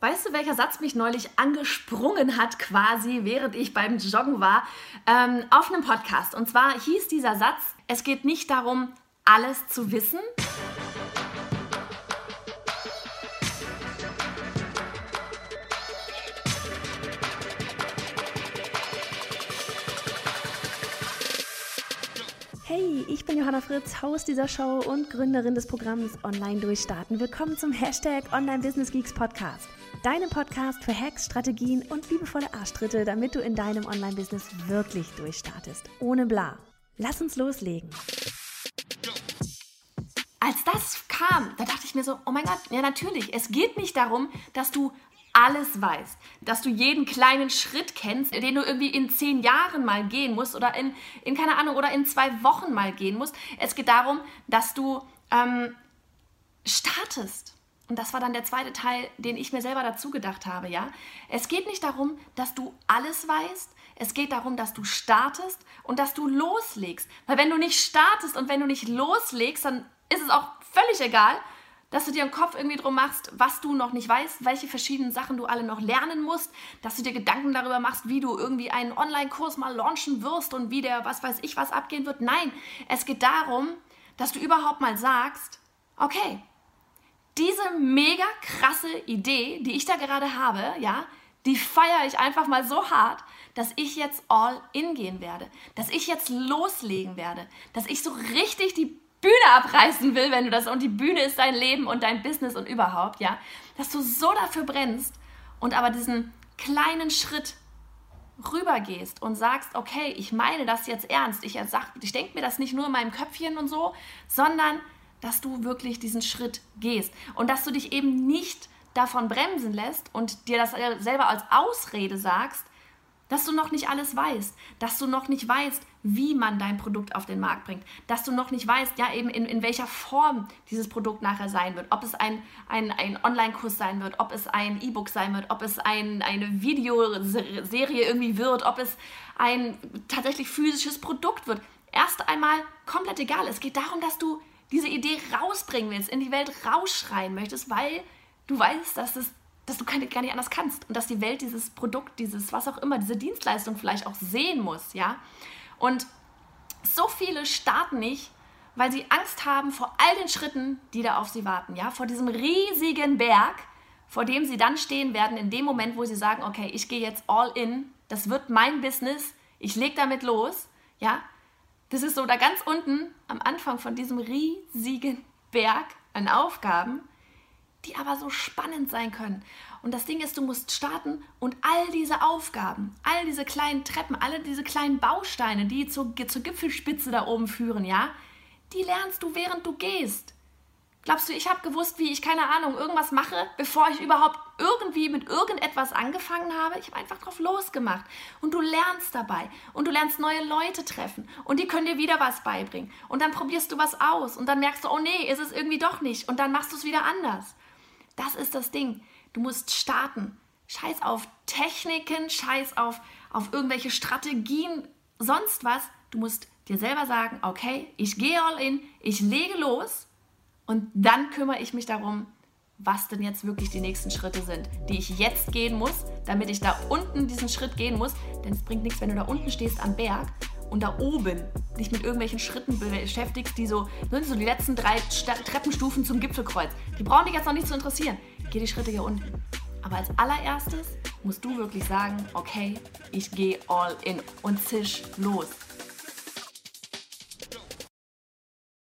Weißt du, welcher Satz mich neulich angesprungen hat, quasi, während ich beim Joggen war, ähm, auf einem Podcast? Und zwar hieß dieser Satz, es geht nicht darum, alles zu wissen. Hey, ich bin Johanna Fritz, Haus dieser Show und Gründerin des Programms Online Durchstarten. Willkommen zum Hashtag Online Business Geeks Podcast. Deinem Podcast für Hacks, Strategien und liebevolle Arschtritte, damit du in deinem Online-Business wirklich durchstartest. Ohne bla. Lass uns loslegen. Als das kam, da dachte ich mir so, oh mein Gott, ja natürlich, es geht nicht darum, dass du alles weißt, dass du jeden kleinen Schritt kennst, den du irgendwie in zehn Jahren mal gehen musst oder in, in keine Ahnung, oder in zwei Wochen mal gehen musst. Es geht darum, dass du ähm, startest. Und das war dann der zweite Teil, den ich mir selber dazu gedacht habe, ja. Es geht nicht darum, dass du alles weißt. Es geht darum, dass du startest und dass du loslegst. Weil wenn du nicht startest und wenn du nicht loslegst, dann ist es auch völlig egal, dass du dir im Kopf irgendwie drum machst, was du noch nicht weißt, welche verschiedenen Sachen du alle noch lernen musst, dass du dir Gedanken darüber machst, wie du irgendwie einen Online-Kurs mal launchen wirst und wie der, was weiß ich, was abgehen wird. Nein, es geht darum, dass du überhaupt mal sagst, okay, diese mega krasse Idee, die ich da gerade habe, ja, die feiere ich einfach mal so hart, dass ich jetzt all in gehen werde, dass ich jetzt loslegen werde, dass ich so richtig die Bühne abreißen will, wenn du das und die Bühne ist dein Leben und dein Business und überhaupt, ja, dass du so dafür brennst und aber diesen kleinen Schritt rübergehst und sagst, okay, ich meine das jetzt ernst, ich, ich denke mir das nicht nur in meinem Köpfchen und so, sondern dass du wirklich diesen Schritt gehst und dass du dich eben nicht davon bremsen lässt und dir das selber als Ausrede sagst, dass du noch nicht alles weißt, dass du noch nicht weißt, wie man dein Produkt auf den Markt bringt, dass du noch nicht weißt, ja eben in, in welcher Form dieses Produkt nachher sein wird, ob es ein, ein, ein Online-Kurs sein wird, ob es ein E-Book sein wird, ob es ein, eine Videoserie irgendwie wird, ob es ein tatsächlich physisches Produkt wird. Erst einmal komplett egal. Es geht darum, dass du diese Idee rausbringen willst, in die Welt rausschreien möchtest, weil du weißt, dass, es, dass du gar nicht anders kannst. Und dass die Welt dieses Produkt, dieses was auch immer, diese Dienstleistung vielleicht auch sehen muss, ja. Und so viele starten nicht, weil sie Angst haben vor all den Schritten, die da auf sie warten, ja, vor diesem riesigen Berg, vor dem sie dann stehen werden in dem Moment, wo sie sagen, okay, ich gehe jetzt all in, das wird mein Business, ich lege damit los, ja, das ist so da ganz unten am Anfang von diesem riesigen Berg an Aufgaben, die aber so spannend sein können. Und das Ding ist, du musst starten und all diese Aufgaben, all diese kleinen Treppen, alle diese kleinen Bausteine, die zur, zur Gipfelspitze da oben führen, ja, die lernst du, während du gehst. Glaubst du, ich habe gewusst, wie ich, keine Ahnung, irgendwas mache, bevor ich überhaupt irgendwie mit irgendetwas angefangen habe? Ich habe einfach drauf losgemacht. Und du lernst dabei. Und du lernst neue Leute treffen. Und die können dir wieder was beibringen. Und dann probierst du was aus. Und dann merkst du, oh nee, ist es irgendwie doch nicht. Und dann machst du es wieder anders. Das ist das Ding. Du musst starten. Scheiß auf Techniken, scheiß auf, auf irgendwelche Strategien, sonst was. Du musst dir selber sagen, okay, ich gehe all in, ich lege los und dann kümmere ich mich darum, was denn jetzt wirklich die nächsten Schritte sind, die ich jetzt gehen muss, damit ich da unten diesen Schritt gehen muss. Denn es bringt nichts, wenn du da unten stehst am Berg und da oben dich mit irgendwelchen Schritten beschäftigst, die so, ne, so die letzten drei Treppenstufen zum Gipfelkreuz. Die brauchen dich jetzt noch nicht zu interessieren. Geh die Schritte hier unten. Aber als allererstes musst du wirklich sagen, okay, ich gehe all in und zisch los.